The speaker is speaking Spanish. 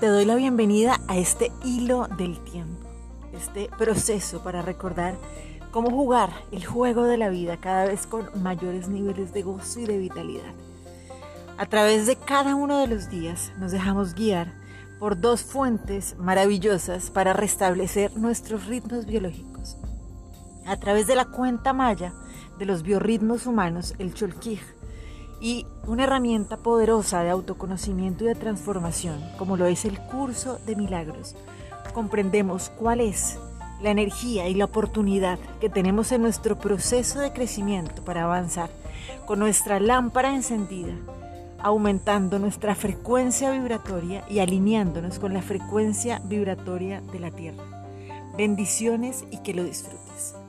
Te doy la bienvenida a este hilo del tiempo, este proceso para recordar cómo jugar el juego de la vida cada vez con mayores niveles de gozo y de vitalidad. A través de cada uno de los días nos dejamos guiar por dos fuentes maravillosas para restablecer nuestros ritmos biológicos. A través de la cuenta maya de los biorritmos humanos, el Cholquij, y una herramienta poderosa de autoconocimiento y de transformación, como lo es el curso de milagros, comprendemos cuál es la energía y la oportunidad que tenemos en nuestro proceso de crecimiento para avanzar con nuestra lámpara encendida, aumentando nuestra frecuencia vibratoria y alineándonos con la frecuencia vibratoria de la Tierra. Bendiciones y que lo disfrutes.